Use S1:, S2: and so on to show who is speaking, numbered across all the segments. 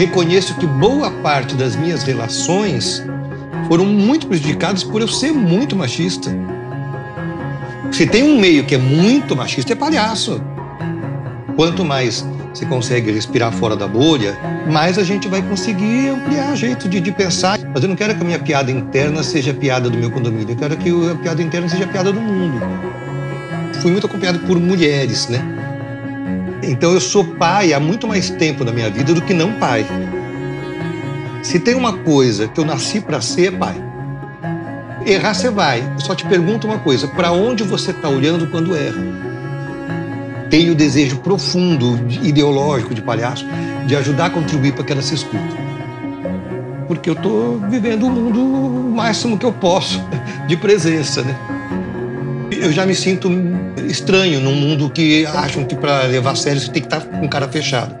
S1: reconheço que boa parte das minhas relações foram muito prejudicadas por eu ser muito machista. Se tem um meio que é muito machista, é palhaço. Quanto mais você consegue respirar fora da bolha, mais a gente vai conseguir ampliar jeito de, de, pensar. Mas eu não quero que a minha piada interna seja a piada do meu condomínio, eu quero que a piada interna seja a piada do mundo. Fui muito acompanhado por mulheres, né? Então eu sou pai há muito mais tempo na minha vida do que não pai. Se tem uma coisa que eu nasci para ser, é pai. Errar você vai. Eu só te pergunto uma coisa: para onde você está olhando quando erra? Tenho o desejo profundo, ideológico de palhaço, de ajudar a contribuir para que ela se escuta. Porque eu estou vivendo o mundo o máximo que eu posso de presença, né? Eu já me sinto estranho num mundo que acham que para levar a sério você tem que estar tá com cara fechada.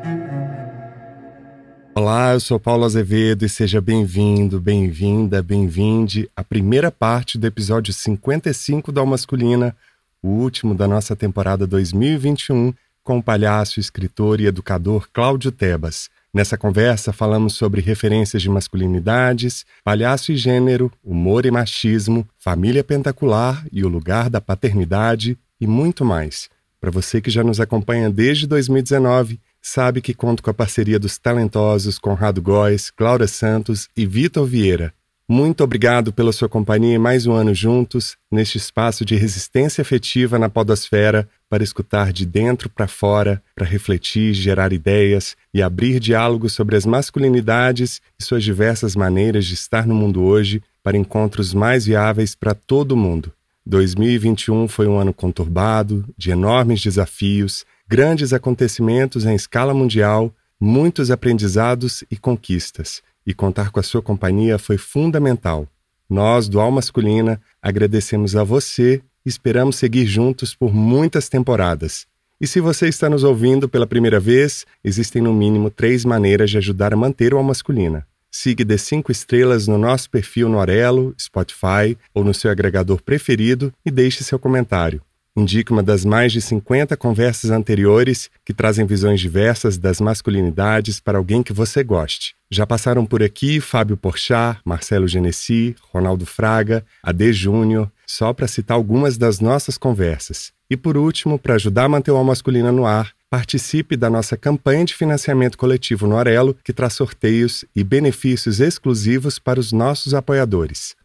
S2: Olá, eu sou Paulo Azevedo e seja bem-vindo, bem-vinda, bem-vinde à primeira parte do episódio 55 da Masculina, o último da nossa temporada 2021, com o palhaço, escritor e educador Cláudio Tebas. Nessa conversa falamos sobre referências de masculinidades, palhaço e gênero, humor e machismo, família pentacular e o lugar da paternidade e muito mais. Para você que já nos acompanha desde 2019, sabe que conto com a parceria dos talentosos Conrado Góes, Cláudia Santos e Vitor Vieira. Muito obrigado pela sua companhia em mais um ano juntos, neste espaço de resistência afetiva na podosfera, para escutar de dentro para fora, para refletir, gerar ideias e abrir diálogos sobre as masculinidades e suas diversas maneiras de estar no mundo hoje para encontros mais viáveis para todo mundo. 2021 foi um ano conturbado, de enormes desafios, grandes acontecimentos em escala mundial, muitos aprendizados e conquistas e contar com a sua companhia foi fundamental. Nós, do Al Masculina, agradecemos a você e esperamos seguir juntos por muitas temporadas. E se você está nos ouvindo pela primeira vez, existem no mínimo três maneiras de ajudar a manter o Al Masculina. Siga de cinco estrelas no nosso perfil no Orelo, Spotify ou no seu agregador preferido e deixe seu comentário. Indique uma das mais de 50 conversas anteriores que trazem visões diversas das masculinidades para alguém que você goste. Já passaram por aqui Fábio Porchat, Marcelo Genesi, Ronaldo Fraga, AD Júnior, só para citar algumas das nossas conversas. E por último, para ajudar a manter o Alma Masculina no ar, participe da nossa campanha de financiamento coletivo no Arelo, que traz sorteios e benefícios exclusivos para os nossos apoiadores.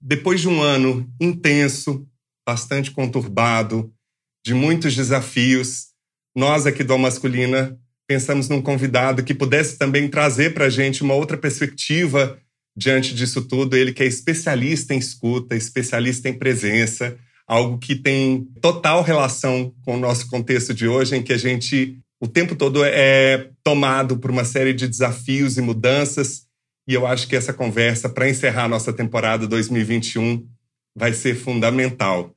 S3: Depois de um ano intenso, bastante conturbado, de muitos desafios, nós aqui do Masculina pensamos num convidado que pudesse também trazer para a gente uma outra perspectiva diante disso tudo. Ele que é especialista em escuta, especialista em presença, algo que tem total relação com o nosso contexto de hoje, em que a gente o tempo todo é tomado por uma série de desafios e mudanças. E eu acho que essa conversa, para encerrar a nossa temporada 2021, vai ser fundamental.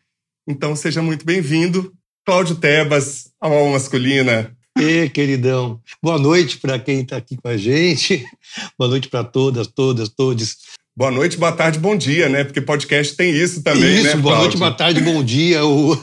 S3: Então, seja muito bem-vindo, Cláudio Tebas, a alma masculina.
S1: E queridão, boa noite para quem está aqui com a gente, boa noite para todas, todas, todos.
S3: Boa noite, boa tarde, bom dia, né? Porque podcast tem isso também,
S1: isso,
S3: né?
S1: Isso, boa noite, boa tarde, bom dia, o,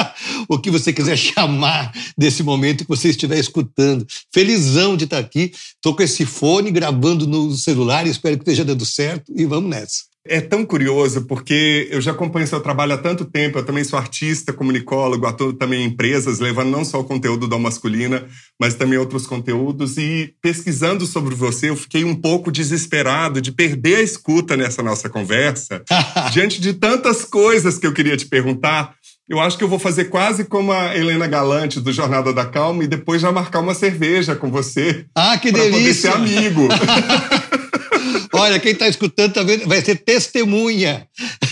S1: o que você quiser chamar desse momento que você estiver escutando. Felizão de estar aqui, estou com esse fone gravando no celular, espero que esteja dando certo e vamos nessa.
S3: É tão curioso, porque eu já acompanho seu trabalho há tanto tempo, eu também sou artista, comunicólogo, atuo também em empresas, levando não só o conteúdo da masculina, mas também outros conteúdos. E pesquisando sobre você, eu fiquei um pouco desesperado de perder a escuta nessa nossa conversa, diante de tantas coisas que eu queria te perguntar. Eu acho que eu vou fazer quase como a Helena Galante do Jornada da Calma e depois já marcar uma cerveja com você.
S1: Ah, que delícia!
S3: Poder ser amigo.
S1: Olha, quem está escutando tá vai ser testemunha.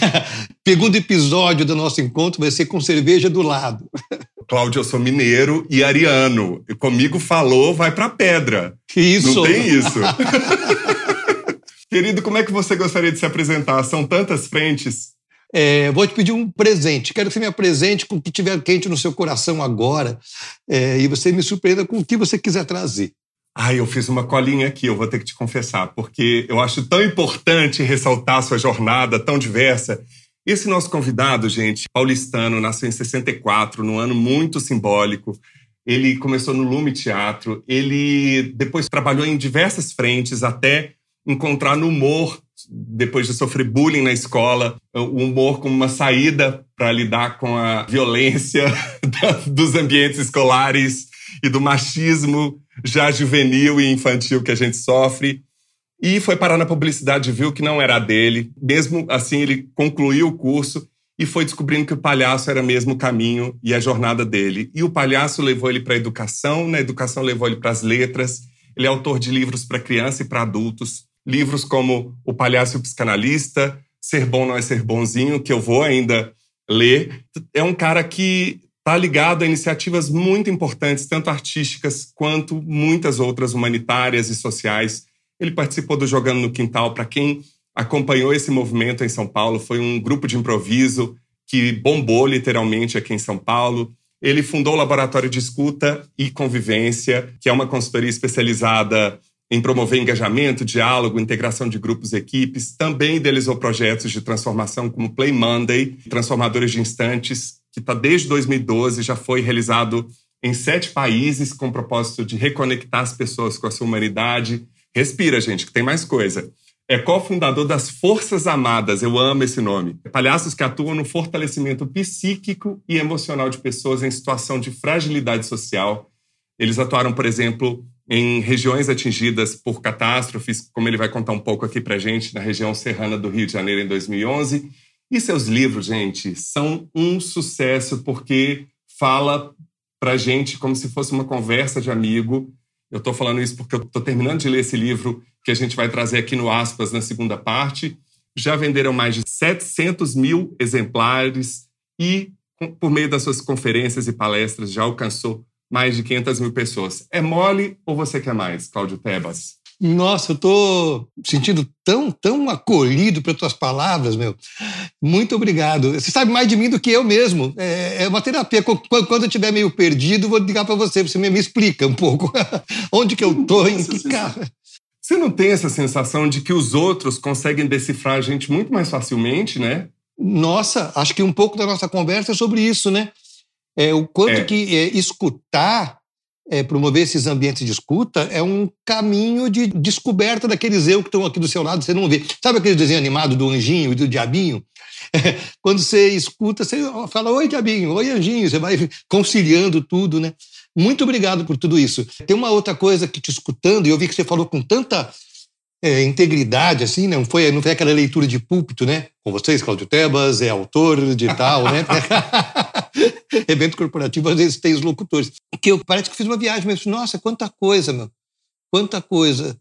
S1: Segundo episódio do nosso encontro vai ser com cerveja do lado.
S3: Cláudio, eu sou mineiro e ariano. E comigo falou, vai pra pedra.
S1: Isso.
S3: Não tem isso. Querido, como é que você gostaria de se apresentar? São tantas frentes.
S1: É, vou te pedir um presente. Quero que você me apresente com o que tiver quente no seu coração agora. É, e você me surpreenda com o que você quiser trazer.
S3: Ai, eu fiz uma colinha aqui, eu vou ter que te confessar, porque eu acho tão importante ressaltar sua jornada tão diversa. Esse nosso convidado, gente, paulistano, nasceu em 64, num ano muito simbólico. ele começou no Lume Teatro, ele depois trabalhou em diversas frentes até encontrar no humor, depois de sofrer bullying na escola, o humor como uma saída para lidar com a violência dos ambientes escolares e do machismo já juvenil e infantil que a gente sofre. E foi parar na publicidade, viu que não era dele. Mesmo assim, ele concluiu o curso e foi descobrindo que o palhaço era mesmo o caminho e a jornada dele. E o palhaço levou ele para a educação, na educação levou ele para as letras. Ele é autor de livros para criança e para adultos. Livros como O Palhaço e o Psicanalista, Ser Bom Não é Ser Bonzinho, que eu vou ainda ler. É um cara que está ligado a iniciativas muito importantes, tanto artísticas quanto muitas outras humanitárias e sociais. Ele participou do Jogando no Quintal. Para quem acompanhou esse movimento em São Paulo, foi um grupo de improviso que bombou literalmente aqui em São Paulo. Ele fundou o Laboratório de Escuta e Convivência, que é uma consultoria especializada em promover engajamento, diálogo, integração de grupos e equipes. Também idealizou projetos de transformação como Play Monday, Transformadores de Instantes, que está desde 2012, já foi realizado em sete países com o propósito de reconectar as pessoas com a sua humanidade. Respira, gente, que tem mais coisa. É cofundador das Forças Amadas, eu amo esse nome. Palhaços que atuam no fortalecimento psíquico e emocional de pessoas em situação de fragilidade social. Eles atuaram, por exemplo, em regiões atingidas por catástrofes, como ele vai contar um pouco aqui para gente, na região serrana do Rio de Janeiro em 2011 e seus livros, gente, são um sucesso porque fala pra gente como se fosse uma conversa de amigo. Eu estou falando isso porque eu estou terminando de ler esse livro que a gente vai trazer aqui no Aspas na segunda parte. Já venderam mais de 700 mil exemplares e, por meio das suas conferências e palestras, já alcançou mais de 500 mil pessoas. É mole ou você quer mais, Cláudio Tebas?
S1: Nossa, eu estou sentindo tão, tão acolhido pelas tuas palavras, meu. Muito obrigado. Você sabe mais de mim do que eu mesmo. É, é uma terapia. Quando eu estiver meio perdido, vou ligar para você. Você me, me explica um pouco onde que eu estou, em que carro.
S3: Você não tem essa sensação de que os outros conseguem decifrar a gente muito mais facilmente, né?
S1: Nossa, acho que um pouco da nossa conversa é sobre isso, né? É, o quanto é. que é, escutar é, promover esses ambientes de escuta é um caminho de descoberta daqueles eu que estão aqui do seu lado, você não vê. Sabe aquele desenho animado do anjinho e do diabinho? Quando você escuta, você fala, oi, diabinho, oi, anjinho, você vai conciliando tudo, né? Muito obrigado por tudo isso. Tem uma outra coisa que te escutando, e eu vi que você falou com tanta é, integridade, assim, não foi, não foi aquela leitura de púlpito, né? Com vocês, Cláudio Tebas, é autor de tal, né? evento corporativo, às vezes tem os locutores. Que eu parece que fiz uma viagem, mas nossa, quanta coisa, meu. Quanta coisa.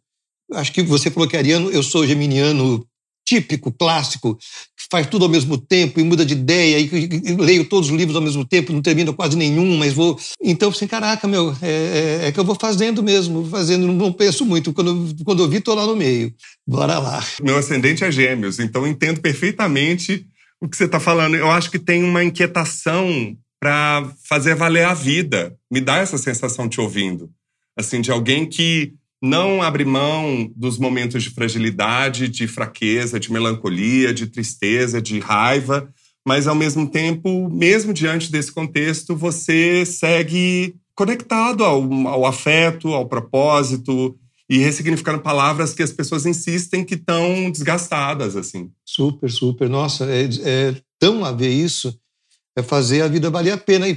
S1: Acho que você falou que ariano, eu sou geminiano típico, clássico, que faz tudo ao mesmo tempo e muda de ideia, e leio todos os livros ao mesmo tempo, não termino quase nenhum, mas vou. Então, assim, caraca, meu, é, é, é que eu vou fazendo mesmo, fazendo, não penso muito. Quando, quando eu vi, estou lá no meio. Bora lá.
S3: Meu ascendente é gêmeos, então entendo perfeitamente o que você está falando. Eu acho que tem uma inquietação para fazer valer a vida. Me dá essa sensação te ouvindo. Assim, de alguém que não abre mão dos momentos de fragilidade, de fraqueza, de melancolia, de tristeza, de raiva, mas ao mesmo tempo, mesmo diante desse contexto, você segue conectado ao, ao afeto, ao propósito e ressignificando palavras que as pessoas insistem que estão desgastadas, assim.
S1: Super, super. Nossa, é, é tão a ver isso é fazer a vida valer a pena e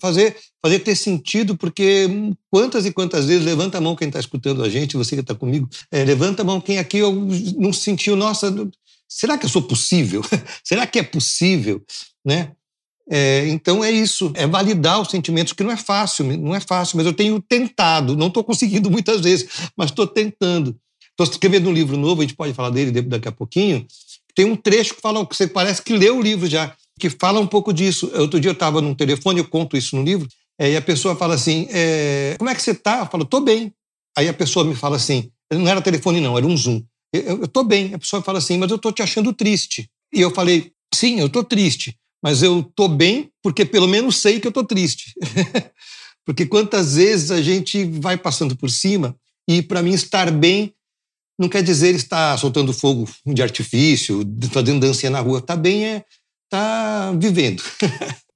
S1: fazer, fazer ter sentido, porque quantas e quantas vezes, levanta a mão quem está escutando a gente, você que está comigo, é, levanta a mão quem aqui eu não sentiu, nossa, será que eu sou possível? será que é possível? Né? É, então é isso, é validar os sentimentos, que não é fácil, não é fácil, mas eu tenho tentado, não estou conseguindo muitas vezes, mas estou tentando. Estou escrevendo um livro novo, a gente pode falar dele daqui a pouquinho. Tem um trecho que fala que você parece que leu o livro já, que fala um pouco disso. Outro dia eu estava num telefone, eu conto isso no livro, é, e a pessoa fala assim: é, Como é que você está? Eu falo: Estou bem. Aí a pessoa me fala assim: Não era telefone, não, era um Zoom. Eu estou bem. A pessoa fala assim: Mas eu estou te achando triste. E eu falei: Sim, eu estou triste, mas eu estou bem porque pelo menos sei que eu estou triste. porque quantas vezes a gente vai passando por cima e para mim estar bem não quer dizer estar soltando fogo de artifício, fazendo dancinha na rua. Tá bem é está vivendo.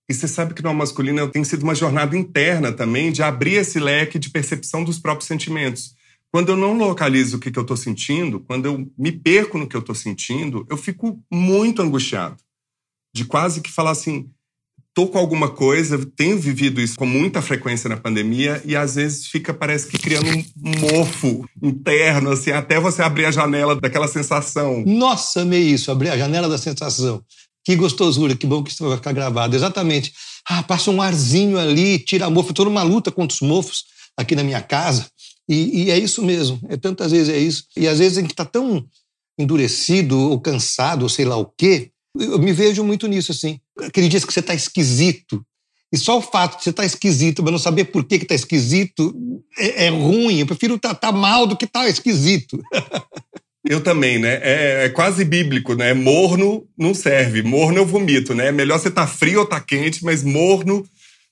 S3: E você sabe que no masculino tem sido uma jornada interna também de abrir esse leque de percepção dos próprios sentimentos. Quando eu não localizo o que, que eu estou sentindo, quando eu me perco no que eu estou sentindo, eu fico muito angustiado. De quase que falar assim, tô com alguma coisa, tenho vivido isso com muita frequência na pandemia e às vezes fica, parece que criando um mofo interno, assim, até você abrir a janela daquela sensação.
S1: Nossa, amei isso, abrir a janela da sensação. Que gostosura, que bom que isso vai ficar gravado. Exatamente. Ah, passa um arzinho ali, tira a mofo. Estou numa luta contra os mofos aqui na minha casa. E, e, é isso mesmo. É tantas vezes é isso. E às vezes a gente está tão endurecido ou cansado, ou sei lá o quê. Eu me vejo muito nisso, assim. Aquele dia que você está esquisito. E só o fato de você estar tá esquisito, mas não saber por que está esquisito, é, é, ruim. Eu prefiro estar tá, tá mal do que estar tá esquisito.
S3: Eu também, né? É, é, quase bíblico, né? Morno não serve. Morno eu vomito, né? Melhor você estar tá frio ou estar tá quente, mas morno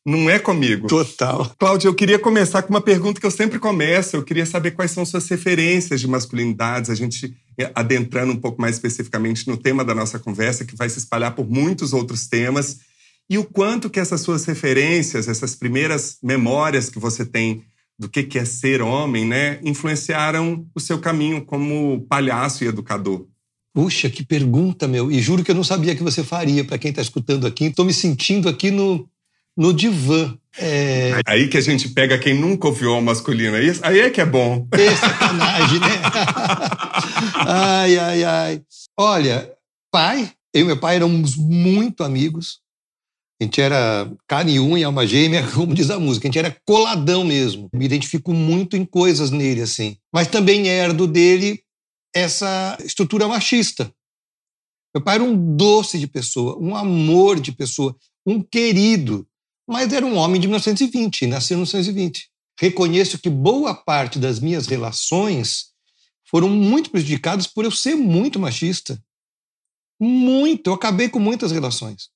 S3: não é comigo.
S1: Total.
S3: Cláudia, eu queria começar com uma pergunta que eu sempre começo. Eu queria saber quais são suas referências de masculinidades, a gente adentrando um pouco mais especificamente no tema da nossa conversa, que vai se espalhar por muitos outros temas. E o quanto que essas suas referências, essas primeiras memórias que você tem do que, que é ser homem, né, influenciaram o seu caminho como palhaço e educador?
S1: Puxa, que pergunta, meu. E juro que eu não sabia que você faria, para quem está escutando aqui. Estou me sentindo aqui no, no divã.
S3: É... Aí que a gente pega quem nunca ouviu o masculino. Aí, aí é que é bom.
S1: É sacanagem, né? ai, ai, ai. Olha, pai, eu e meu pai éramos muito amigos. A gente era carne e unha, alma gêmea, como diz a música. A gente era coladão mesmo. Me identifico muito em coisas nele, assim. Mas também herdo dele essa estrutura machista. Meu pai era um doce de pessoa, um amor de pessoa, um querido. Mas era um homem de 1920, nasceu em 1920. Reconheço que boa parte das minhas relações foram muito prejudicadas por eu ser muito machista. Muito. Eu acabei com muitas relações.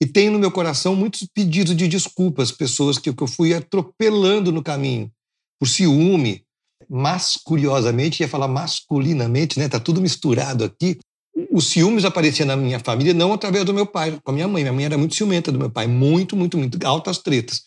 S1: E tenho no meu coração muitos pedidos de desculpas, pessoas que, que eu fui atropelando no caminho, por ciúme. Mas, curiosamente, ia falar masculinamente, né? Tá tudo misturado aqui. Os ciúmes apareciam na minha família não através do meu pai, com a minha mãe. Minha mãe era muito ciumenta do meu pai, muito, muito, muito, altas tretas.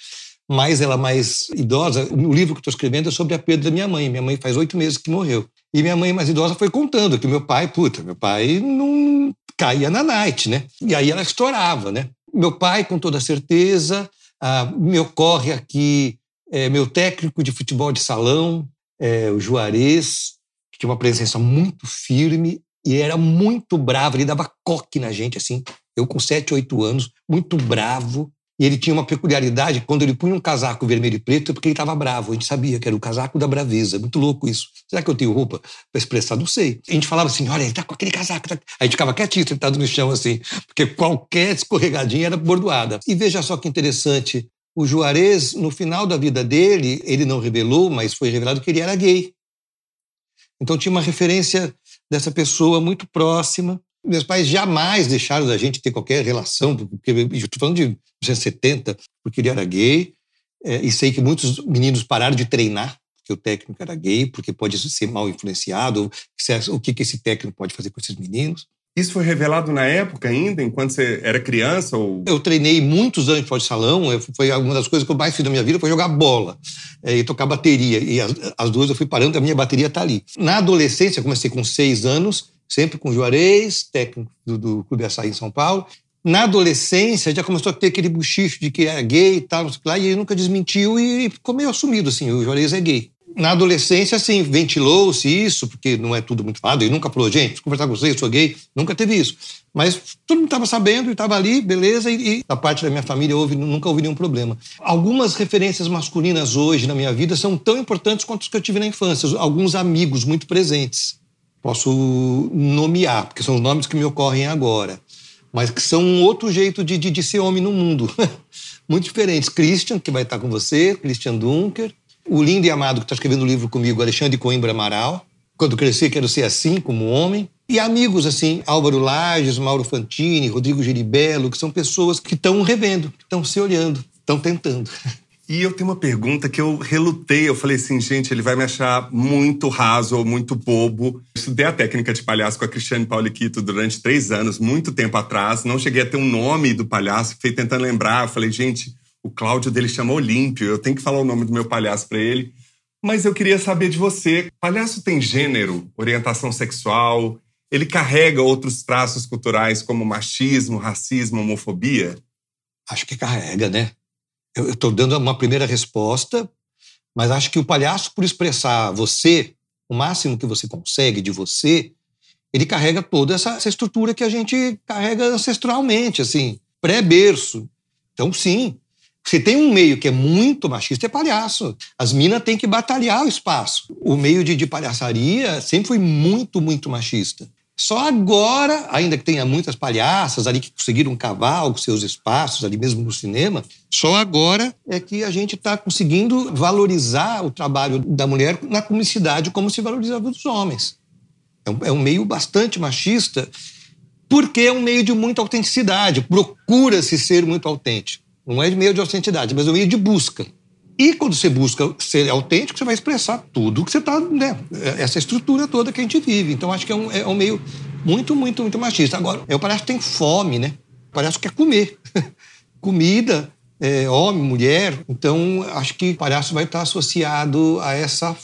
S1: Mas ela mais idosa, o livro que estou escrevendo é sobre a perda da minha mãe. Minha mãe faz oito meses que morreu. E minha mãe mais idosa foi contando que meu pai, puta, meu pai não caía na night, né? E aí ela estourava, né? Meu pai, com toda certeza, ah, me ocorre aqui é, meu técnico de futebol de salão, é, o Juarez, que tinha uma presença muito firme e era muito bravo, ele dava coque na gente, assim, eu com 7, 8 anos, muito bravo, e ele tinha uma peculiaridade, quando ele punha um casaco vermelho e preto, é porque ele estava bravo. A gente sabia que era o casaco da braveza. Muito louco isso. Será que eu tenho roupa para expressar? Não sei. A gente falava assim: olha, ele está com aquele casaco. Tá... A gente ficava quietinho, sentado no chão, assim, porque qualquer escorregadinha era bordoada. E veja só que interessante: o Juarez, no final da vida dele, ele não revelou, mas foi revelado que ele era gay. Então tinha uma referência dessa pessoa muito próxima meus pais jamais deixaram da gente ter qualquer relação, porque estou falando de 1970, porque ele era gay, é, e sei que muitos meninos pararam de treinar, porque o técnico era gay, porque pode ser mal influenciado, o que, que esse técnico pode fazer com esses meninos.
S3: Isso foi revelado na época ainda, enquanto você era criança? Ou...
S1: Eu treinei muitos anos de salão, foi uma das coisas que eu mais fiz na minha vida, foi jogar bola é, e tocar bateria. E as, as duas eu fui parando, a minha bateria está ali. Na adolescência, comecei com seis anos, sempre com o Juarez, técnico do, do Clube Açaí em São Paulo. Na adolescência, já começou a ter aquele buchicho de que era gay e tal, lá, e ele nunca desmentiu e ficou meio assumido, assim, o Juarez é gay. Na adolescência, assim, ventilou-se isso, porque não é tudo muito falado, e nunca falou, gente, conversar com vocês, sou gay, nunca teve isso. Mas todo mundo estava sabendo e estava ali, beleza, e, e, da parte da minha família houve, nunca houve nenhum problema. Algumas referências masculinas hoje na minha vida são tão importantes quanto as que eu tive na infância, alguns amigos muito presentes posso nomear, porque são os nomes que me ocorrem agora, mas que são um outro jeito de, de, de ser homem no mundo. Muito diferentes. Christian, que vai estar com você, Christian Dunker. O lindo e amado que está escrevendo o livro comigo, Alexandre Coimbra Amaral. Quando crescer, quero ser assim, como homem. E amigos, assim, Álvaro Lages, Mauro Fantini, Rodrigo Geribello, que são pessoas que estão revendo, que estão se olhando, estão tentando.
S3: E eu tenho uma pergunta que eu relutei. Eu falei assim, gente, ele vai me achar muito raso ou muito bobo. estudei a técnica de palhaço com a Cristiane Pauliquito durante três anos, muito tempo atrás. Não cheguei a ter um nome do palhaço, fiquei tentando lembrar. Eu falei, gente, o Cláudio dele chama Olímpio, eu tenho que falar o nome do meu palhaço para ele. Mas eu queria saber de você: palhaço tem gênero, orientação sexual? Ele carrega outros traços culturais como machismo, racismo, homofobia?
S1: Acho que carrega, né? eu estou dando uma primeira resposta, mas acho que o palhaço, por expressar você, o máximo que você consegue de você, ele carrega toda essa, essa estrutura que a gente carrega ancestralmente, assim, pré-berço. Então, sim, se tem um meio que é muito machista, é palhaço. As minas têm que batalhar o espaço. O meio de, de palhaçaria sempre foi muito, muito machista. Só agora, ainda que tenha muitas palhaças ali que conseguiram cavar os seus espaços ali mesmo no cinema, só agora é que a gente está conseguindo valorizar o trabalho da mulher na comicidade como se valorizava dos homens. É um, é um meio bastante machista porque é um meio de muita autenticidade, procura-se ser muito autêntico. Não é de meio de autenticidade, mas é um meio de busca. E quando você busca ser autêntico, você vai expressar tudo que você está, né? Essa estrutura toda que a gente vive. Então, acho que é um, é um meio muito, muito, muito machista. Agora, eu parece que tem fome, né? Parece que quer comer. Comida, é, homem, mulher. Então, acho que o palhaço vai estar associado a essa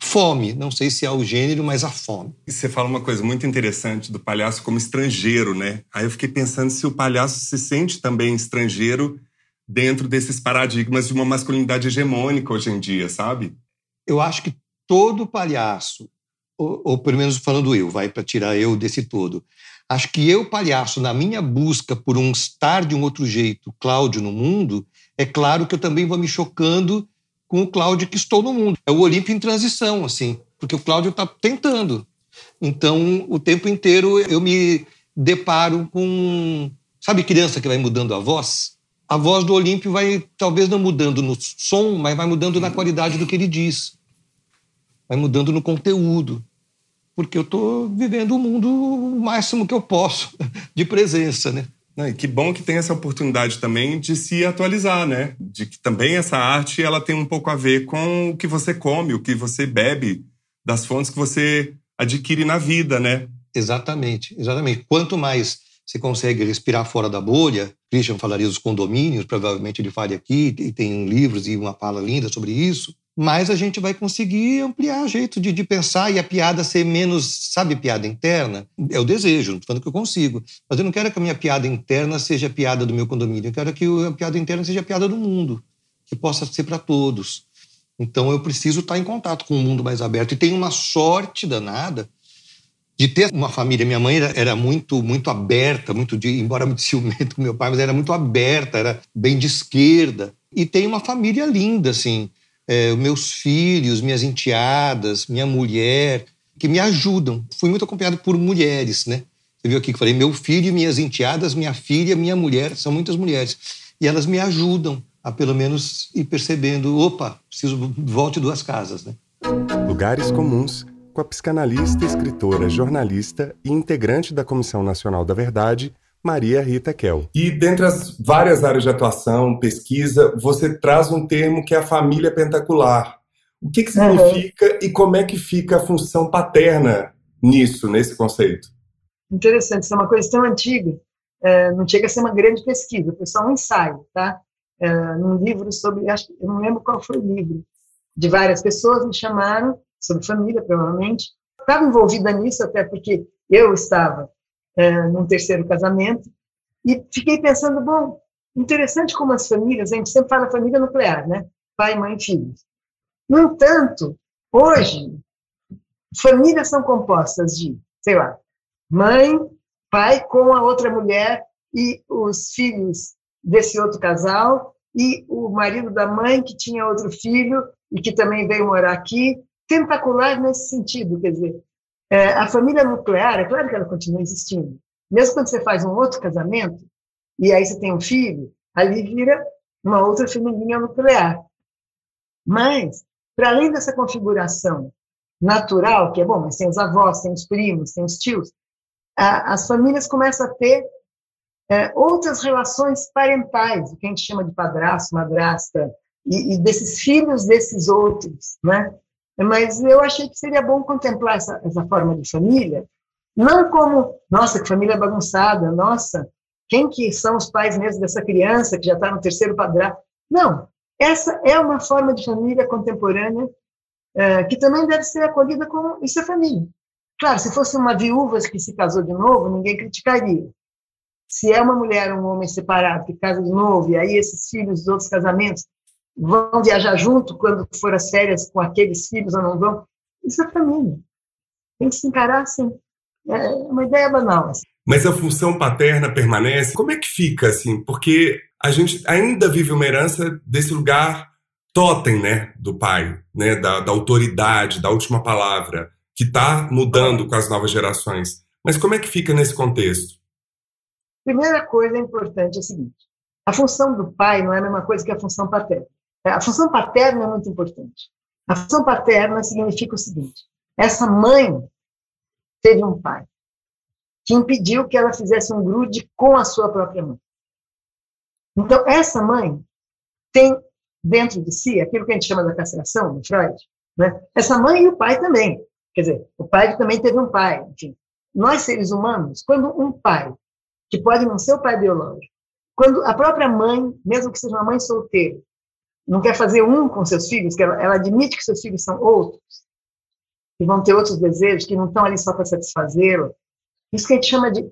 S1: fome. Não sei se é o gênero, mas a fome.
S3: E você fala uma coisa muito interessante do palhaço como estrangeiro, né? Aí eu fiquei pensando se o palhaço se sente também estrangeiro dentro desses paradigmas de uma masculinidade hegemônica hoje em dia, sabe?
S1: Eu acho que todo palhaço, ou, ou pelo menos falando eu, vai para tirar eu desse todo, acho que eu, palhaço, na minha busca por um estar de um outro jeito, Cláudio no mundo, é claro que eu também vou me chocando com o Cláudio que estou no mundo. É o Olímpio em transição, assim, porque o Cláudio está tentando. Então, o tempo inteiro eu me deparo com. Sabe criança que vai mudando a voz? A voz do Olímpio vai talvez não mudando no som, mas vai mudando na qualidade do que ele diz. Vai mudando no conteúdo. Porque eu estou vivendo o mundo o máximo que eu posso de presença, né?
S3: E que bom que tem essa oportunidade também de se atualizar, né? De que também essa arte ela tem um pouco a ver com o que você come, o que você bebe, das fontes que você adquire na vida, né?
S1: Exatamente, exatamente. Quanto mais você consegue respirar fora da bolha. Christian falaria dos condomínios, provavelmente ele fale aqui, e tem livros e uma fala linda sobre isso. Mas a gente vai conseguir ampliar o jeito de, de pensar e a piada ser menos, sabe, piada interna? É o desejo, não estou falando que eu consigo. Mas eu não quero que a minha piada interna seja a piada do meu condomínio, eu quero que a piada interna seja a piada do mundo, que possa ser para todos. Então eu preciso estar em contato com um mundo mais aberto. E tem uma sorte danada de ter uma família. Minha mãe era, era, muito muito aberta, muito de, embora muito ciumento com meu pai, mas era muito aberta, era bem de esquerda. E tem uma família linda, assim. É, meus filhos, minhas enteadas, minha mulher, que me ajudam. Fui muito acompanhado por mulheres, né? Você viu aqui que falei, meu filho, minhas enteadas, minha filha, minha mulher, são muitas mulheres. E elas me ajudam a pelo menos ir percebendo, opa, preciso volte duas casas, né?
S2: Lugares comuns com a psicanalista, escritora, jornalista e integrante da Comissão Nacional da Verdade, Maria Rita Kel.
S3: E dentre as várias áreas de atuação, pesquisa, você traz um termo que é a família pentacular. O que, que significa uhum. e como é que fica a função paterna nisso, nesse conceito?
S4: Interessante, isso é uma coisa tão antiga. É, não chega a ser uma grande pesquisa, foi só um ensaio, tá? É, num livro sobre, acho, eu não lembro qual foi o livro, de várias pessoas me chamaram sobre família, provavelmente. Estava envolvida nisso até porque eu estava é, num terceiro casamento e fiquei pensando, bom, interessante como as famílias, a gente sempre fala família nuclear, né? Pai, mãe, filhos. No entanto, hoje, famílias são compostas de, sei lá, mãe, pai com a outra mulher e os filhos desse outro casal e o marido da mãe que tinha outro filho e que também veio morar aqui tentacular nesse sentido, quer dizer, é, a família nuclear, é claro que ela continua existindo. Mesmo quando você faz um outro casamento, e aí você tem um filho, ali vira uma outra família nuclear. Mas, para além dessa configuração natural, que é bom, mas tem os avós, tem os primos, tem os tios, a, as famílias começam a ter é, outras relações parentais, o que a gente chama de padrasto, madrasta, e, e desses filhos desses outros, né? Mas eu achei que seria bom contemplar essa, essa forma de família, não como, nossa, que família bagunçada, nossa, quem que são os pais mesmo dessa criança que já está no terceiro padrão? Não, essa é uma forma de família contemporânea é, que também deve ser acolhida como isso é família. Claro, se fosse uma viúva que se casou de novo, ninguém criticaria. Se é uma mulher ou um homem separado que casa de novo, e aí esses filhos dos outros casamentos vão viajar junto quando for as férias com aqueles filhos ou não vão, isso é família. Tem que se encarar assim. É uma ideia banal. Assim.
S3: Mas a função paterna permanece? Como é que fica, assim? Porque a gente ainda vive uma herança desse lugar totem, né, do pai, né, da, da autoridade, da última palavra, que está mudando com as novas gerações. Mas como é que fica nesse contexto?
S4: Primeira coisa importante é a seguinte: a função do pai não é a mesma coisa que a função paterna. A função paterna é muito importante. A função paterna significa o seguinte: essa mãe teve um pai que impediu que ela fizesse um grude com a sua própria mãe. Então, essa mãe tem dentro de si aquilo que a gente chama da castração, no Freud. Né? Essa mãe e o pai também. Quer dizer, o pai também teve um pai. Enfim, nós, seres humanos, quando um pai, que pode não ser o pai biológico, quando a própria mãe, mesmo que seja uma mãe solteira, não quer fazer um com seus filhos, que ela, ela admite que seus filhos são outros, que vão ter outros desejos, que não estão ali só para satisfazê-lo. Isso que a gente chama de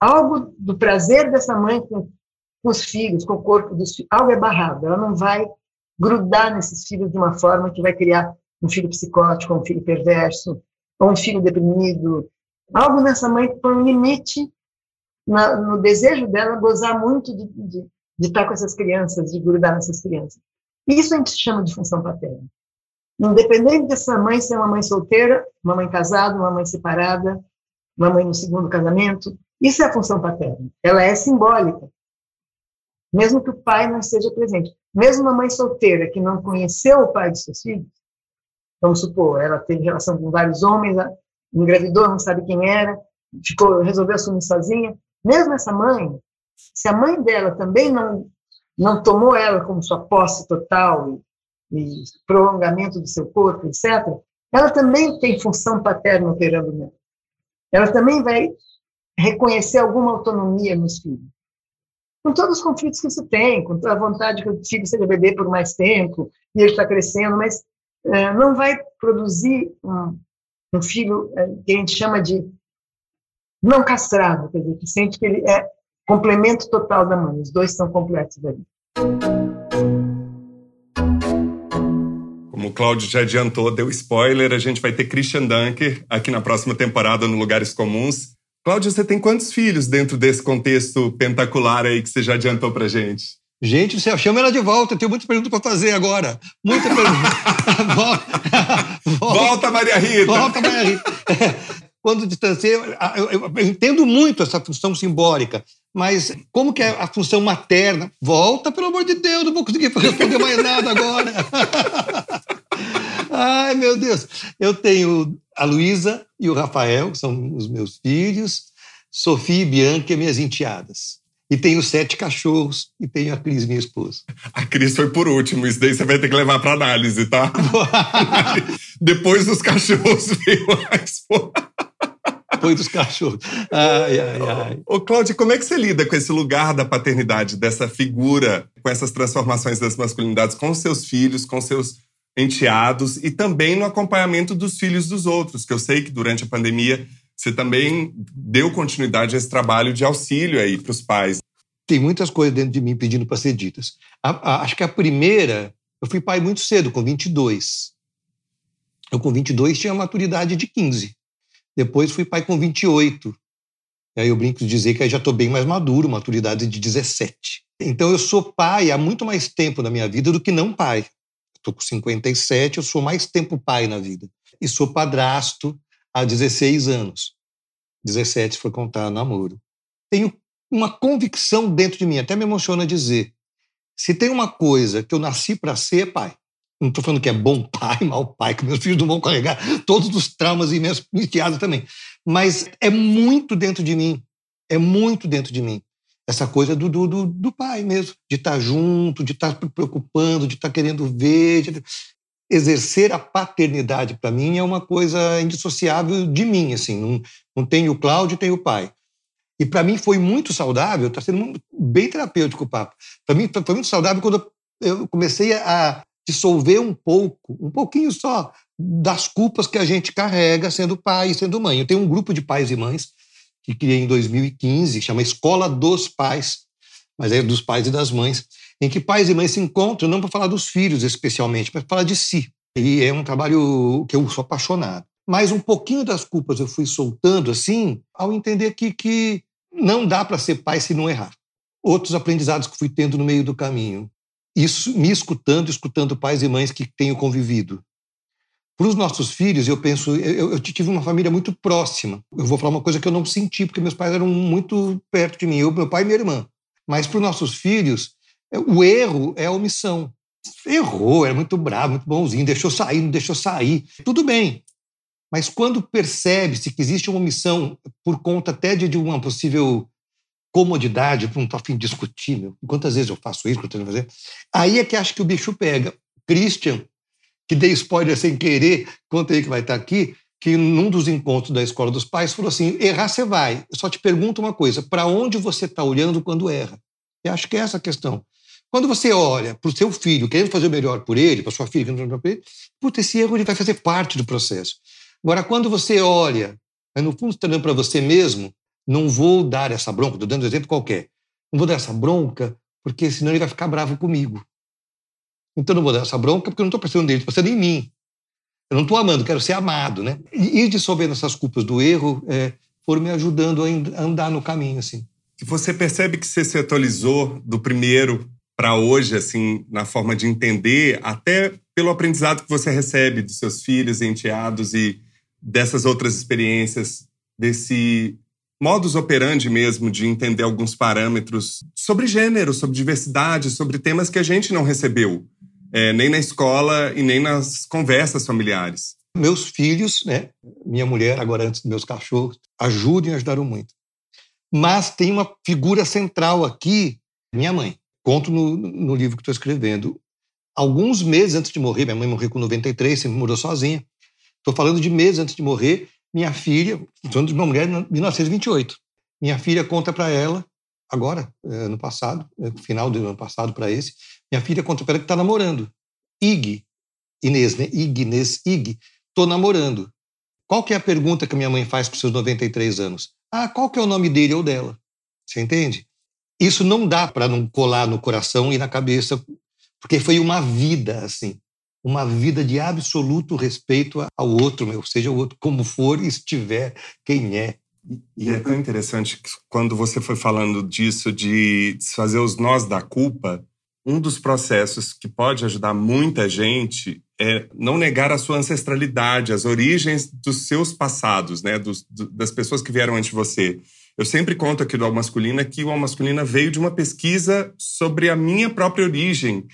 S4: algo do prazer dessa mãe com, com os filhos, com o corpo dos filhos. Algo é barrado, ela não vai grudar nesses filhos de uma forma que vai criar um filho psicótico, um filho perverso, ou um filho deprimido. Algo nessa mãe põe um limite na, no desejo dela gozar muito de, de, de estar com essas crianças, de grudar nessas crianças. Isso a gente chama de função paterna. Independente dessa mãe ser uma mãe solteira, uma mãe casada, uma mãe separada, uma mãe no segundo casamento, isso é a função paterna. Ela é simbólica. Mesmo que o pai não esteja presente. Mesmo uma mãe solteira que não conheceu o pai de seus filhos, vamos supor, ela teve relação com vários homens, engravidou, não sabe quem era, ficou, resolveu assumir sozinha. Mesmo essa mãe, se a mãe dela também não não tomou ela como sua posse total e, e prolongamento do seu corpo, etc., ela também tem função paterna operando nela. Ela também vai reconhecer alguma autonomia nos filhos. Com todos os conflitos que isso tem, com a vontade que o filho seja bebê por mais tempo, e ele está crescendo, mas é, não vai produzir um, um filho é, que a gente chama de não castrado, quer dizer, que sente que ele é complemento total da mãe, os dois são completos ali.
S3: Como o Cláudio já adiantou, deu spoiler, a gente vai ter Christian Dunker aqui na próxima temporada no Lugares Comuns. Cláudio, você tem quantos filhos dentro desse contexto pentacular aí que você já adiantou pra gente?
S1: Gente, você chama ela de volta, eu tenho muitas perguntas para fazer agora. Muita pergunta.
S3: volta, volta, Maria Rita.
S1: Volta, Maria Rita. Quando distanciei, eu, eu, eu entendo muito essa função simbólica mas como que é a função materna? Volta, pelo amor de Deus, não vou conseguir responder mais nada agora. Ai, meu Deus. Eu tenho a Luísa e o Rafael, que são os meus filhos, Sofia e Bianca, minhas enteadas. E tenho sete cachorros e tenho a Cris, minha esposa.
S3: A Cris foi por último, isso daí você vai ter que levar para análise, tá? Depois dos cachorros veio a esposa
S1: foi dos cachorros. Ai, ai, ai.
S3: Ô, Cláudia, como é que você lida com esse lugar da paternidade, dessa figura, com essas transformações das masculinidades com seus filhos, com seus enteados e também no acompanhamento dos filhos dos outros? Que eu sei que durante a pandemia você também deu continuidade a esse trabalho de auxílio aí para os pais.
S1: Tem muitas coisas dentro de mim pedindo para ser ditas. A, a, acho que a primeira, eu fui pai muito cedo, com 22. Eu, com 22, tinha maturidade de 15. Depois fui pai com 28. E aí eu brinco de dizer que aí já estou bem mais maduro, maturidade de 17. Então eu sou pai há muito mais tempo na minha vida do que não pai. Estou com 57, eu sou mais tempo pai na vida. E sou padrasto há 16 anos. 17 foi contar namoro. Tenho uma convicção dentro de mim, até me emociona dizer. Se tem uma coisa que eu nasci para ser, é pai. Não estou falando que é bom pai, mau pai, que meus filhos não vão carregar todos os traumas e minhas enteadas também. Mas é muito dentro de mim. É muito dentro de mim. essa coisa do, do, do, pai mesmo, de estar tá junto, de estar tá preocupando, de estar tá querendo ver. De... Exercer a paternidade, para mim, é uma coisa indissociável de mim. Assim, não, não tenho o Cláudio, tenho o pai. E para mim foi muito saudável, está sendo bem terapêutico o papo. Para mim foi muito saudável quando eu comecei a dissolver um pouco, um pouquinho só, das culpas que a gente carrega sendo pai e sendo mãe. Eu tenho um grupo de pais e mães que criei em 2015, chama Escola dos Pais, mas é dos pais e das mães, em que pais e mães se encontram não para falar dos filhos especialmente, mas para falar de si. E é um trabalho que eu sou apaixonado. Mas um pouquinho das culpas eu fui soltando assim, ao entender que, que não dá para ser pai se não errar. Outros aprendizados que fui tendo no meio do caminho. Isso me escutando, escutando pais e mães que tenho convivido. Para os nossos filhos, eu penso, eu, eu, tive uma família muito próxima. Eu vou falar uma coisa que eu não senti, porque meus pais eram muito perto de mim, eu, meu pai e minha irmã. Mas para os nossos filhos, é, o erro é a omissão. Errou, era muito bravo, muito bonzinho, deixou sair, não deixou sair. Tudo bem. Mas quando percebe-se que existe uma omissão por conta até de uma possível comodidade, não estou afim de discutir, meu. quantas vezes eu faço isso, que eu tenho que fazer, aí é que acho que o bicho pega. Christian, que dei spoiler sem querer, conta aí que vai estar aqui, que num dos encontros da Escola dos Pais falou assim, errar você vai, eu só te pergunto uma coisa, para onde você está olhando quando erra? Eu acho que é essa a questão. Quando você olha para o seu filho, querendo fazer o melhor por ele, para sua filha, querendo fazer o melhor por ele, esse erro ele vai fazer parte do processo. Agora, quando você olha, no fundo está olhando para você mesmo, não vou dar essa bronca, estou dando um exemplo qualquer, não vou dar essa bronca, porque senão ele vai ficar bravo comigo. Então não vou dar essa bronca porque eu não estou precisando dele, estou precisando em mim. Eu não estou amando, quero ser amado, né? E ir dissolvendo essas culpas do erro é, foram me ajudando a andar no caminho, assim.
S3: E você percebe que você se atualizou do primeiro para hoje, assim, na forma de entender, até pelo aprendizado que você recebe dos seus filhos, enteados e dessas outras experiências, desse modus operandi mesmo de entender alguns parâmetros sobre gênero, sobre diversidade, sobre temas que a gente não recebeu, é, nem na escola e nem nas conversas familiares.
S1: Meus filhos, né, minha mulher, agora antes dos meus cachorros, ajudam e ajudaram muito. Mas tem uma figura central aqui, minha mãe. Conto no, no livro que estou escrevendo. Alguns meses antes de morrer, minha mãe morreu com 93, sempre morou sozinha. Estou falando de meses antes de morrer, minha filha, falando de uma mulher de 1928. Minha filha conta para ela, agora, eh, ano passado, eh, final do ano passado para esse, minha filha conta para ela que está namorando. Ig, Inês, né? Ig, Inês, Ig, estou namorando. Qual que é a pergunta que minha mãe faz para seus 93 anos? Ah, qual que é o nome dele ou dela? Você entende? Isso não dá para não colar no coração e na cabeça, porque foi uma vida assim uma vida de absoluto respeito ao outro, seja o outro como for e estiver, quem é.
S3: E é tão interessante que quando você foi falando disso, de desfazer os nós da culpa, um dos processos que pode ajudar muita gente é não negar a sua ancestralidade, as origens dos seus passados, né, dos, das pessoas que vieram antes de você. Eu sempre conto aqui do Al Masculina que o Al Masculina veio de uma pesquisa sobre a minha própria origem,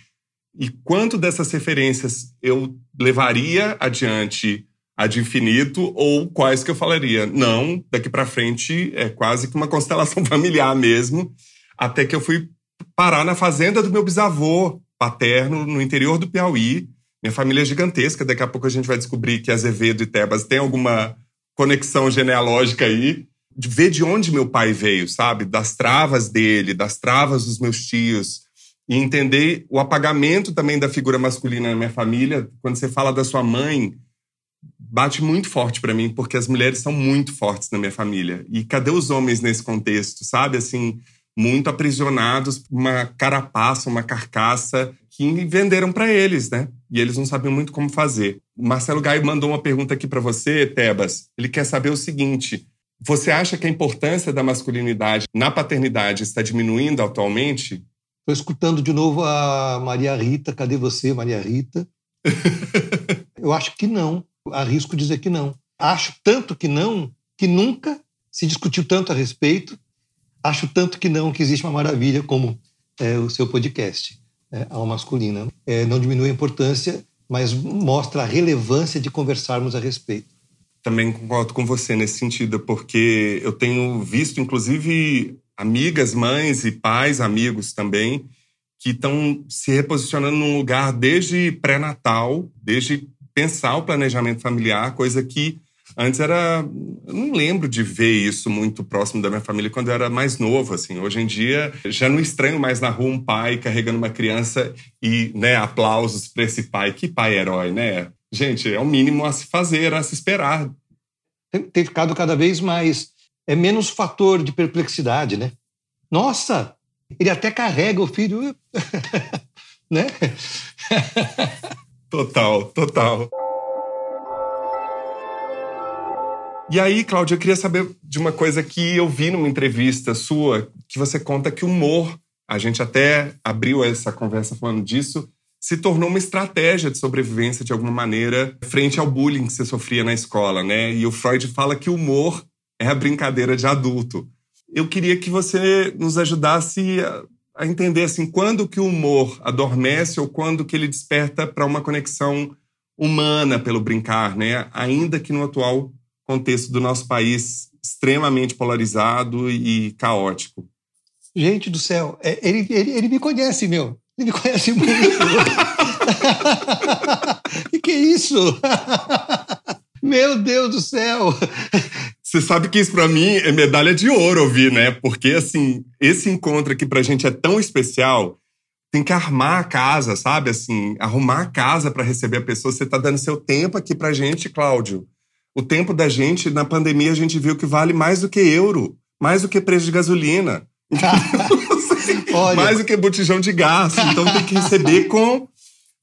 S3: e quanto dessas referências eu levaria adiante ad infinito ou quais que eu falaria? Não, daqui para frente é quase que uma constelação familiar mesmo, até que eu fui parar na fazenda do meu bisavô paterno no interior do Piauí. Minha família é gigantesca, daqui a pouco a gente vai descobrir que Azevedo e Tebas têm alguma conexão genealógica aí. De ver de onde meu pai veio, sabe? Das travas dele, das travas dos meus tios, e entender o apagamento também da figura masculina na minha família. Quando você fala da sua mãe, bate muito forte para mim, porque as mulheres são muito fortes na minha família. E cadê os homens nesse contexto, sabe? Assim, muito aprisionados uma carapaça, uma carcaça que venderam para eles, né? E eles não sabiam muito como fazer. O Marcelo Gaio mandou uma pergunta aqui para você, Tebas. Ele quer saber o seguinte: você acha que a importância da masculinidade na paternidade está diminuindo atualmente?
S1: Estou escutando de novo a Maria Rita. Cadê você, Maria Rita? Eu acho que não. Arrisco dizer que não. Acho tanto que não que nunca se discutiu tanto a respeito. Acho tanto que não que existe uma maravilha como é, o seu podcast, é, Alma Masculina. É, não diminui a importância, mas mostra a relevância de conversarmos a respeito.
S3: Também concordo com você nesse sentido, porque eu tenho visto, inclusive, amigas, mães e pais, amigos também, que estão se reposicionando num lugar desde pré-natal, desde pensar o planejamento familiar, coisa que antes era. Eu não lembro de ver isso muito próximo da minha família quando eu era mais novo. Assim. Hoje em dia, já não estranho mais na rua um pai carregando uma criança e né, aplausos para esse pai. Que pai herói, né? Gente, é o mínimo a se fazer, a se esperar.
S1: Tem, tem ficado cada vez mais. É menos fator de perplexidade, né? Nossa, ele até carrega o filho, né?
S3: total, total. E aí, Cláudia, eu queria saber de uma coisa que eu vi numa entrevista sua, que você conta que o humor, a gente até abriu essa conversa falando disso, se tornou uma estratégia de sobrevivência de alguma maneira frente ao bullying que você sofria na escola, né? E o Freud fala que o humor é a brincadeira de adulto. Eu queria que você nos ajudasse a, entender assim, quando que o humor adormece ou quando que ele desperta para uma conexão humana pelo brincar, né? Ainda que no atual contexto do nosso país extremamente polarizado e caótico.
S1: Gente do céu, é, ele, ele, ele me conhece, meu. Ele me conhece muito. e que é isso? Meu Deus do céu!
S3: Você sabe que isso para mim é medalha de ouro ouvir, né? Porque assim, esse encontro aqui pra gente é tão especial. Tem que armar a casa, sabe? Assim, arrumar a casa para receber a pessoa. Você tá dando seu tempo aqui pra gente, Cláudio. O tempo da gente, na pandemia, a gente viu que vale mais do que euro, mais do que preço de gasolina. mais do que botijão de gás. Então tem que receber com.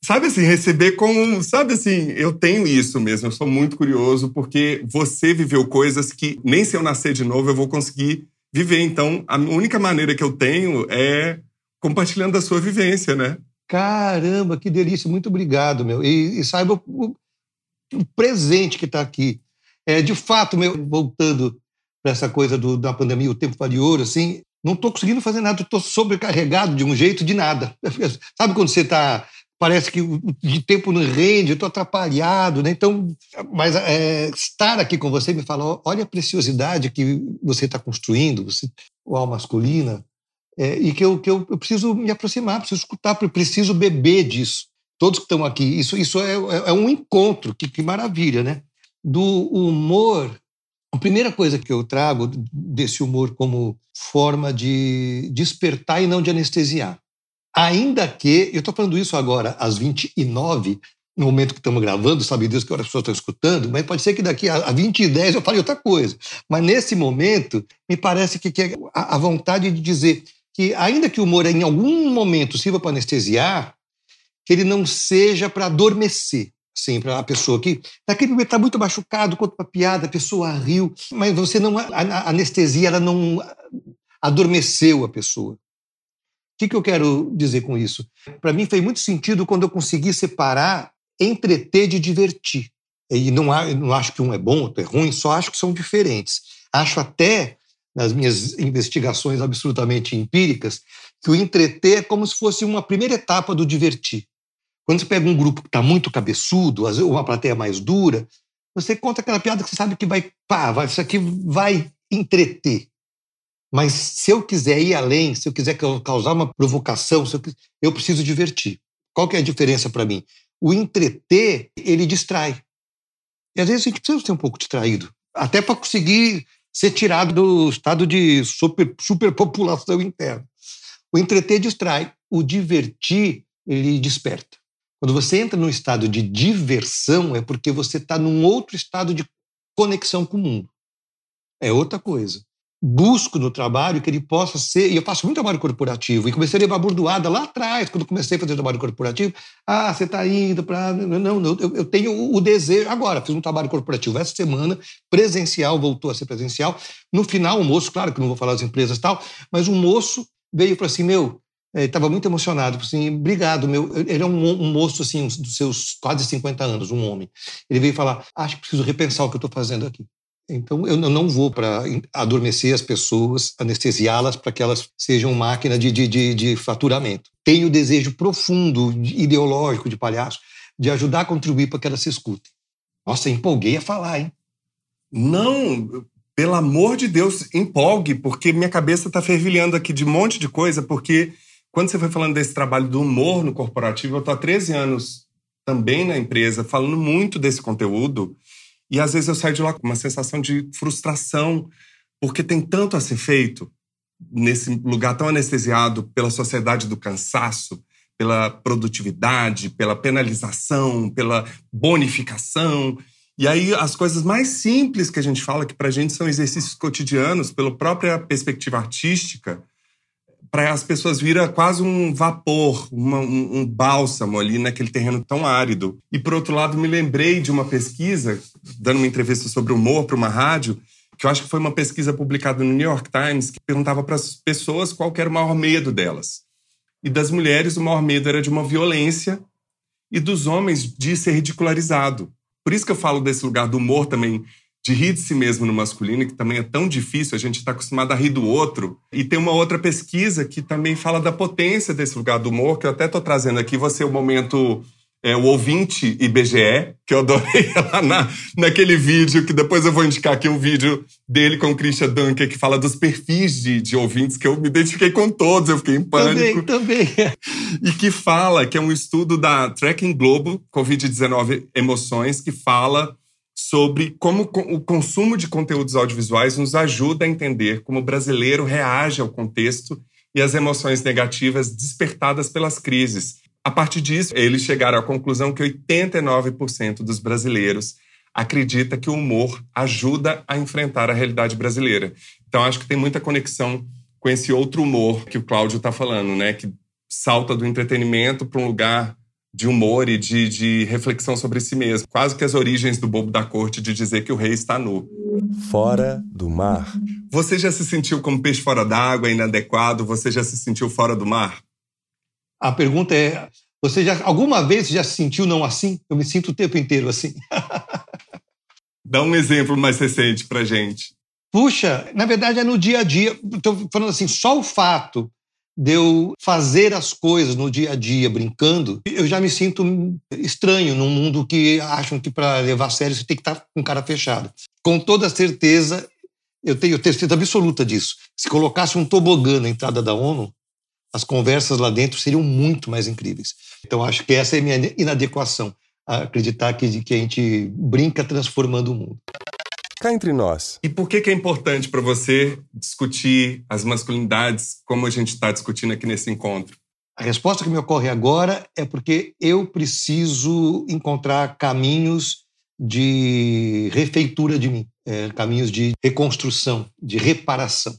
S3: Sabe assim, receber com. Sabe assim, eu tenho isso mesmo, eu sou muito curioso, porque você viveu coisas que nem se eu nascer de novo eu vou conseguir viver. Então, a única maneira que eu tenho é compartilhando a sua vivência, né?
S1: Caramba, que delícia, muito obrigado, meu. E, e saiba o, o presente que está aqui. É, de fato, meu, voltando para essa coisa do, da pandemia, o tempo ouro, assim, não estou conseguindo fazer nada, estou sobrecarregado de um jeito de nada. Sabe quando você está parece que de tempo não rende, eu estou atrapalhado, né? Então, mas é, estar aqui com você me fala, olha a preciosidade que você está construindo, você, o alma masculina, é, e que, eu, que eu, preciso me aproximar, preciso escutar, preciso beber disso. Todos que estão aqui, isso, isso é, é, é um encontro, que, que maravilha, né? Do humor, a primeira coisa que eu trago desse humor como forma de despertar e não de anestesiar. Ainda que, eu estou falando isso agora às 29, no momento que estamos gravando, sabe Deus que hora as pessoas estão escutando, mas pode ser que daqui a 20 e 10 eu fale outra coisa. Mas nesse momento, me parece que, que é a, a vontade de dizer que, ainda que o humor em algum momento sirva para anestesiar, que ele não seja para adormecer. Sim, para a pessoa que naquele momento está muito machucado, conta uma piada, a pessoa riu, mas você não a anestesia ela não adormeceu a pessoa que, que eu quero dizer com isso? Para mim fez muito sentido quando eu consegui separar entreter de divertir. E não, não acho que um é bom, outro é ruim, só acho que são diferentes. Acho até, nas minhas investigações absolutamente empíricas, que o entreter é como se fosse uma primeira etapa do divertir. Quando você pega um grupo que está muito cabeçudo, uma plateia mais dura, você conta aquela piada que você sabe que vai, pá, vai, isso aqui vai entreter. Mas se eu quiser ir além, se eu quiser causar uma provocação, eu, eu, preciso divertir. Qual que é a diferença para mim? O entreter, ele distrai. E às vezes a gente precisa ser um pouco distraído, até para conseguir ser tirado do estado de super, superpopulação interna. O entreter distrai, o divertir, ele desperta. Quando você entra num estado de diversão, é porque você está num outro estado de conexão com o mundo. É outra coisa busco no trabalho que ele possa ser, e eu faço muito trabalho corporativo, e comecei a levar burdoada lá atrás, quando comecei a fazer trabalho corporativo, ah, você está indo para... Não, não eu, eu, tenho o desejo, agora, fiz um trabalho corporativo essa semana, presencial, voltou a ser presencial, no final, o moço, claro que não vou falar das empresas e tal, mas um moço veio para assim, meu, estava eh, muito emocionado, assim, obrigado, meu, ele é um, um moço, assim, dos seus quase 50 anos, um homem, ele veio falar, acho que preciso repensar o que eu estou fazendo aqui. Então, eu não vou para adormecer as pessoas, anestesiá-las para que elas sejam máquina de, de, de, de faturamento. Tenho o desejo profundo, ideológico, de palhaço, de ajudar a contribuir para que elas se escutem. Nossa, empolguei a falar, hein?
S3: Não, pelo amor de Deus, empolgue, porque minha cabeça está fervilhando aqui de um monte de coisa, porque quando você foi falando desse trabalho do humor no corporativo, eu estou há 13 anos também na empresa, falando muito desse conteúdo, e às vezes eu saio de lá com uma sensação de frustração, porque tem tanto a ser feito nesse lugar tão anestesiado pela sociedade do cansaço, pela produtividade, pela penalização, pela bonificação. E aí as coisas mais simples que a gente fala, que para a gente são exercícios cotidianos, pela própria perspectiva artística, para as pessoas vira quase um vapor, uma, um, um, bálsamo ali naquele terreno tão árido. E por outro lado, me lembrei de uma pesquisa, dando uma entrevista sobre humor para uma rádio, que eu acho que foi uma pesquisa publicada no New York Times, que perguntava para as pessoas qual era o maior medo delas. E das mulheres, o maior medo era de uma violência, e dos homens de ser ridicularizado. Por isso que eu falo desse lugar do humor também, de rir de si mesmo no masculino, que também é tão difícil, a gente está acostumado a rir do outro. E tem uma outra pesquisa que também fala da potência desse lugar do humor, que eu até estou trazendo aqui, você o momento é, o ouvinte IBGE, que eu adorei lá na, naquele vídeo, que depois eu vou indicar aqui um vídeo dele com o Christian Dunker, que fala dos perfis de, de ouvintes, que eu me identifiquei com todos, eu fiquei em pânico.
S1: Também, também.
S3: E que fala, que é um estudo da Tracking Globo, Covid-19 Emoções, que fala sobre como o consumo de conteúdos audiovisuais nos ajuda a entender como o brasileiro reage ao contexto e às emoções negativas despertadas pelas crises. A partir disso, eles chegaram à conclusão que 89% dos brasileiros acredita que o humor ajuda a enfrentar a realidade brasileira. Então, acho que tem muita conexão com esse outro humor que o Cláudio está falando, né? Que salta do entretenimento para um lugar de humor e de, de, reflexão sobre si mesmo. Quase que as origens do bobo da corte de dizer que o rei está nu.
S2: Fora do mar.
S3: Você já se sentiu como peixe fora d'água, inadequado? Você já se sentiu fora do mar?
S1: A pergunta é: você já alguma vez já se sentiu não assim? Eu me sinto o tempo inteiro assim.
S3: Dá um exemplo mais recente pra gente.
S1: Puxa, na verdade é no dia a dia. Estou falando assim, só o fato de eu fazer as coisas no dia a dia brincando, eu já me sinto estranho num mundo que acham que para levar a sério você tem que estar tá com cara fechada. Com toda certeza, eu tenho certeza absoluta disso. Se colocasse um tobogã na entrada da ONU, as conversas lá dentro seriam muito mais incríveis. Então, acho que essa é a minha inadequação, acreditar que, que a gente brinca transformando o mundo.
S2: Cá entre nós.
S3: E por que, que é importante para você discutir as masculinidades como a gente está discutindo aqui nesse encontro?
S1: A resposta que me ocorre agora é porque eu preciso encontrar caminhos de refeitura de mim, é, caminhos de reconstrução, de reparação.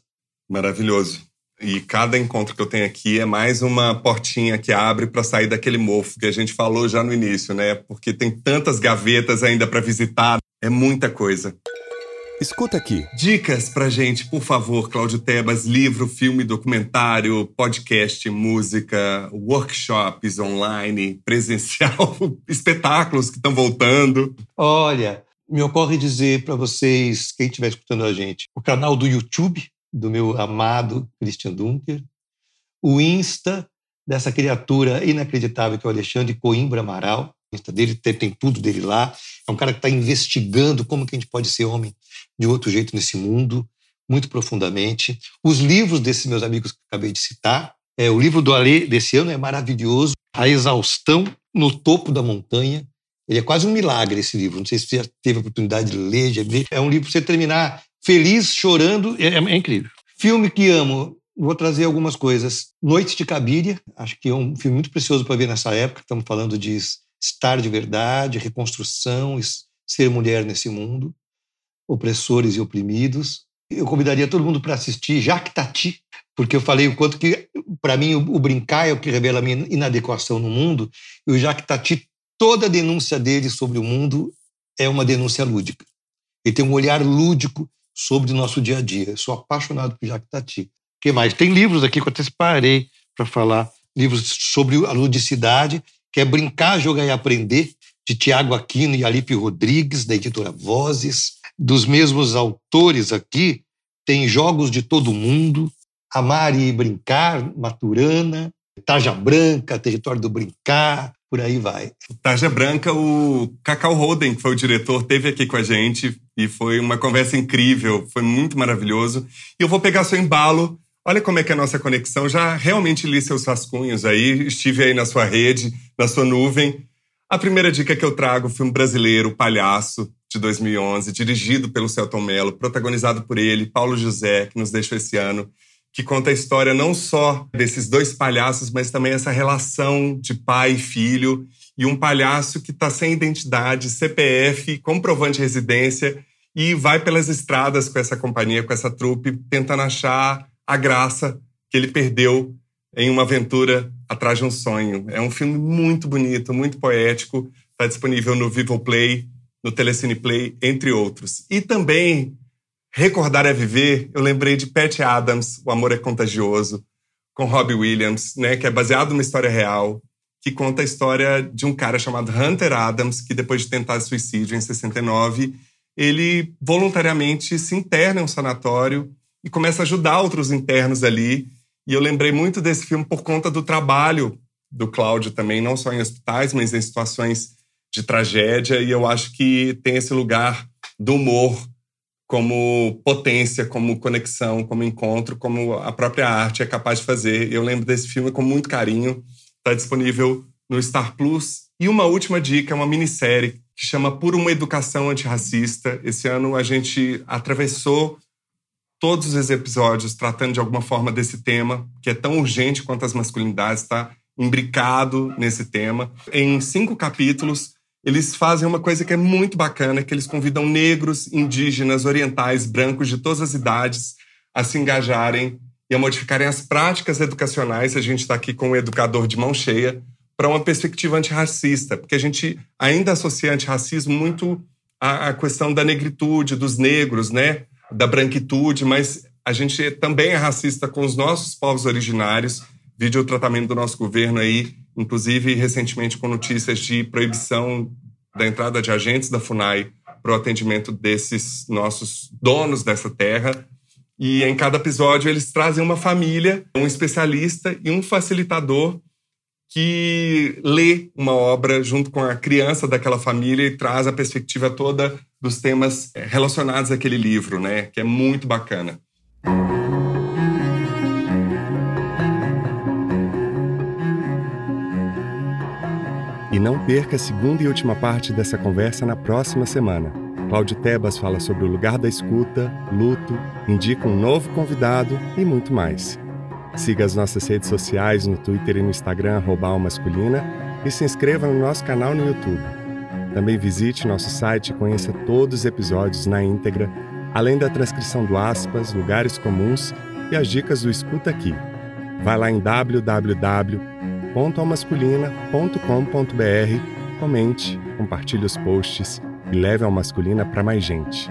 S3: Maravilhoso. E cada encontro que eu tenho aqui é mais uma portinha que abre para sair daquele mofo que a gente falou já no início, né? Porque tem tantas gavetas ainda para visitar, é muita coisa.
S2: Escuta aqui.
S3: Dicas pra gente, por favor, Cláudio Tebas, livro, filme, documentário, podcast, música, workshops online, presencial, espetáculos que estão voltando.
S1: Olha, me ocorre dizer para vocês, quem estiver escutando a gente, o canal do YouTube do meu amado Christian Dunker, o Insta dessa criatura inacreditável que é o Alexandre Coimbra Amaral, o Insta dele tem, tem tudo dele lá, é um cara que está investigando como que a gente pode ser homem de outro jeito nesse mundo, muito profundamente. Os livros desses meus amigos que acabei de citar, é, o livro do Alê desse ano é maravilhoso, A Exaustão no Topo da Montanha, ele é quase um milagre esse livro. Não sei se você já teve a oportunidade de ler, de ler. É um livro para você terminar feliz, chorando, é, é incrível. Filme que amo, vou trazer algumas coisas. Noite de Cabiria, acho que é um filme muito precioso para ver nessa época. Estamos falando de estar de verdade, reconstrução, ser mulher nesse mundo, opressores e oprimidos. Eu convidaria todo mundo para assistir Jacques Tati, porque eu falei o quanto que, para mim, o, o, brincar é o que revela a minha inadequação no mundo, e o Jacques Tati, toda a denúncia dele sobre o mundo é uma denúncia lúdica. Ele tem um olhar lúdico sobre o nosso dia a dia. Eu sou apaixonado por Jacques Tati. O que mais? Tem livros aqui que eu até parei para falar, livros sobre a ludicidade, que é Brincar, Jogar e Aprender, de Tiago Aquino e Alipe Rodrigues, da editora Vozes. Dos mesmos autores aqui, tem Jogos de Todo Mundo, Amar e Brincar, Maturana, Tarja Branca, Território do Brincar, por aí vai.
S3: Tarja Branca, o Cacau Roden, que foi o diretor, teve aqui com a gente e foi uma conversa incrível, foi muito maravilhoso. E eu vou pegar seu embalo. Olha como é que é a nossa conexão. Já realmente li seus rascunhos aí, estive aí na sua rede, na sua nuvem. A primeira dica que eu trago, filme brasileiro, Palhaço, de 2011, dirigido pelo Celton Mello, protagonizado por ele, Paulo José, que nos deixou esse ano que conta a história não só desses dois palhaços, mas também essa relação de pai e filho, e um palhaço que está sem identidade, CPF, comprovante de residência, e vai pelas estradas com essa companhia, com essa trupe, tentando achar a graça que ele perdeu em uma aventura atrás de um sonho. É um filme muito bonito, muito poético, está disponível no Vivo Play, no Telecine Play, entre outros. E também Recordar é Viver, eu lembrei de Pat Adams, O Amor é Contagioso, com Robbie Williams, né, que é baseado numa história real, que conta a história de um cara chamado Hunter Adams, que depois de tentar suicídio em 69, ele voluntariamente se interna em um sanatório e começa a ajudar outros internos ali. E eu lembrei muito desse filme por conta do trabalho do Cláudio também, não só em hospitais, mas em situações de tragédia. E eu acho que tem esse lugar do humor como potência, como conexão, como encontro, como a própria arte é capaz de fazer. Eu lembro desse filme com muito carinho. Está disponível no Star Plus. E uma última dica, uma minissérie que chama Por uma Educação Antirracista. Esse ano a gente atravessou todos os episódios tratando de alguma forma desse tema, que é tão urgente quanto as masculinidades, está imbricado nesse tema. Em cinco capítulos, eles fazem uma coisa que é muito bacana, que eles convidam negros, indígenas, orientais, brancos de todas as idades a se engajarem e a modificarem as práticas educacionais. A gente está aqui com um educador de mão cheia para uma perspectiva antirracista, porque a gente ainda associa antirracismo muito à, à questão da negritude, dos negros, né? da branquitude, mas a gente também é racista com os nossos povos originários. Vídeo o tratamento do nosso governo aí inclusive recentemente com notícias de proibição da entrada de agentes da FUNAI para o atendimento desses nossos donos dessa terra. E em cada episódio eles trazem uma família, um especialista e um facilitador que lê uma obra junto com a criança daquela família e traz a perspectiva toda dos temas relacionados àquele livro, né? Que é muito bacana.
S2: E não perca a segunda e última parte dessa conversa na próxima semana. Cláudio Tebas fala sobre o lugar da escuta, luto, indica um novo convidado e muito mais. Siga as nossas redes sociais no Twitter e no Instagram, Masculina, e se inscreva no nosso canal no YouTube. Também visite nosso site e conheça todos os episódios na íntegra, além da transcrição do aspas, lugares comuns e as dicas do Escuta Aqui. Vai lá em www www.almasculina.com.br, comente, compartilhe os posts e leve a Masculina para mais gente.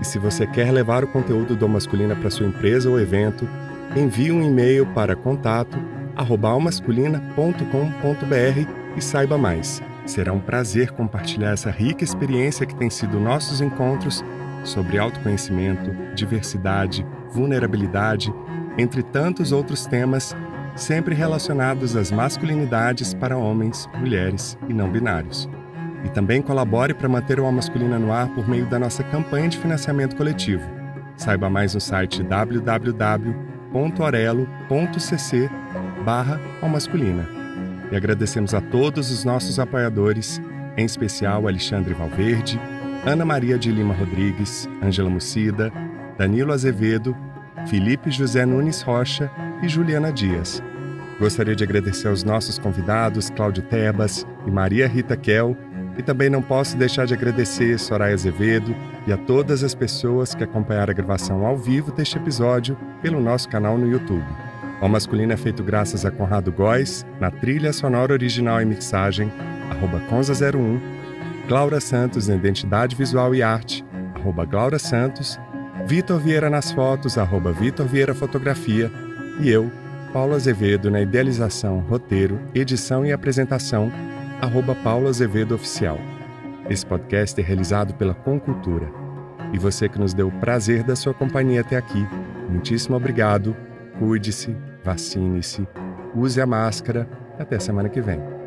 S2: E se você quer levar o conteúdo do Masculina para sua empresa ou evento, envie um e-mail para contato@almasculina.com.br e saiba mais. Será um prazer compartilhar essa rica experiência que tem sido nossos encontros sobre autoconhecimento, diversidade, vulnerabilidade, entre tantos outros temas sempre relacionados às masculinidades para homens, mulheres e não binários. E também colabore para manter o Alma Masculina no ar por meio da nossa campanha de financiamento coletivo. Saiba mais no site www.orelo.cc barra Masculina. E agradecemos a todos os nossos apoiadores, em especial Alexandre Valverde, Ana Maria de Lima Rodrigues, Ângela Mucida, Danilo Azevedo, Felipe José Nunes Rocha e Juliana Dias. Gostaria de agradecer aos nossos convidados, Cláudio Tebas e Maria Rita Kel, e também não posso deixar de agradecer Soraya Azevedo e a todas as pessoas que acompanharam a gravação ao vivo deste episódio pelo nosso canal no YouTube. O Masculino é feito graças a Conrado Góes, na trilha sonora original e mixagem, arroba Conza01, Glaura Santos na identidade visual e arte, arroba Glaura Santos, Vitor Vieira nas fotos, arroba Vitor Vieira Fotografia, e eu, Paulo Azevedo na idealização, roteiro, edição e apresentação, arroba Paulo Azevedo Oficial. Esse podcast é realizado pela Concultura. E você que nos deu o prazer da sua companhia até aqui, muitíssimo obrigado, cuide-se, vacine-se,
S3: use a máscara. Até semana que vem.